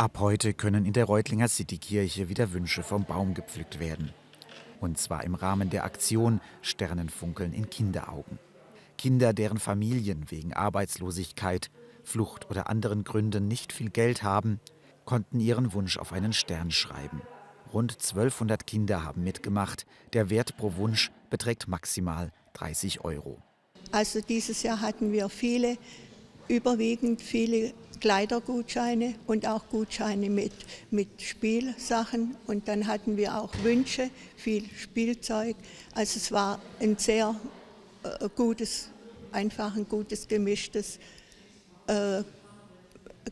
Ab heute können in der Reutlinger Citykirche wieder Wünsche vom Baum gepflückt werden. Und zwar im Rahmen der Aktion Sternenfunkeln in Kinderaugen. Kinder, deren Familien wegen Arbeitslosigkeit, Flucht oder anderen Gründen nicht viel Geld haben, konnten ihren Wunsch auf einen Stern schreiben. Rund 1200 Kinder haben mitgemacht. Der Wert pro Wunsch beträgt maximal 30 Euro. Also dieses Jahr hatten wir viele, überwiegend viele Kleidergutscheine und auch Gutscheine mit, mit Spielsachen. Und dann hatten wir auch Wünsche, viel Spielzeug. Also es war ein sehr äh, gutes, einfach ein gutes gemischtes äh,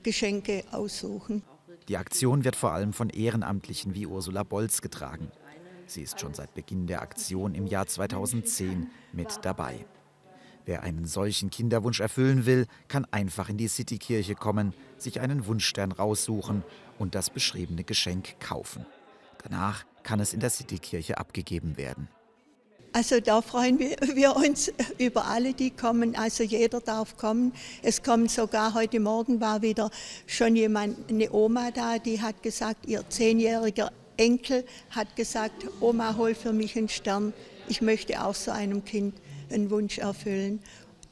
Geschenke aussuchen. Die Aktion wird vor allem von Ehrenamtlichen wie Ursula Bolz getragen. Sie ist schon seit Beginn der Aktion im Jahr 2010 mit dabei. Wer einen solchen Kinderwunsch erfüllen will, kann einfach in die Citykirche kommen, sich einen Wunschstern raussuchen und das beschriebene Geschenk kaufen. Danach kann es in der Citykirche abgegeben werden. Also da freuen wir, wir, uns über alle, die kommen. Also jeder darf kommen. Es kommt sogar heute Morgen war wieder schon jemand, eine Oma da, die hat gesagt, ihr zehnjähriger Enkel hat gesagt, Oma, hol für mich einen Stern. Ich möchte auch so einem Kind einen Wunsch erfüllen.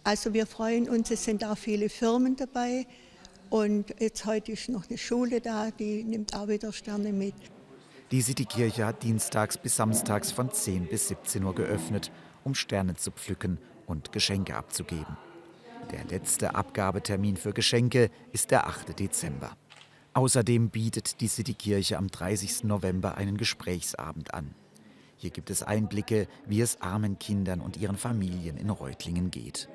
Also wir freuen uns, es sind auch viele Firmen dabei. Und jetzt heute ist noch eine Schule da, die nimmt auch wieder Sterne mit. Die Citykirche hat dienstags bis samstags von 10 bis 17 Uhr geöffnet, um Sterne zu pflücken und Geschenke abzugeben. Der letzte Abgabetermin für Geschenke ist der 8. Dezember. Außerdem bietet die Citykirche am 30. November einen Gesprächsabend an. Hier gibt es Einblicke, wie es armen Kindern und ihren Familien in Reutlingen geht.